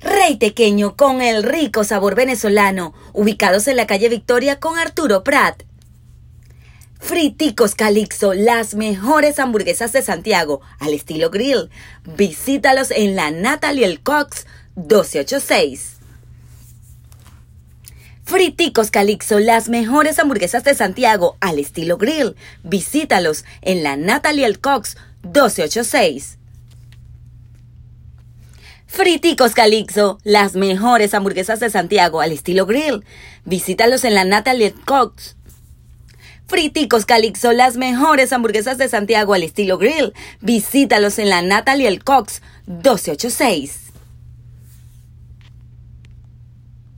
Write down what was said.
Rey Tequeño con el rico sabor venezolano, ubicados en la calle Victoria con Arturo Prat. Friticos Calixo, las mejores hamburguesas de Santiago, al estilo grill. Visítalos en la Natalie Cox 1286. Friticos Calixo, las mejores hamburguesas de Santiago, al estilo grill. Visítalos en la Natalie Cox 1286. Friticos Calixo, las mejores hamburguesas de Santiago al estilo grill. Visítalos en la Natalie Cox. Friticos Calixo, las mejores hamburguesas de Santiago al estilo grill. Visítalos en la Natalie Cox 1286.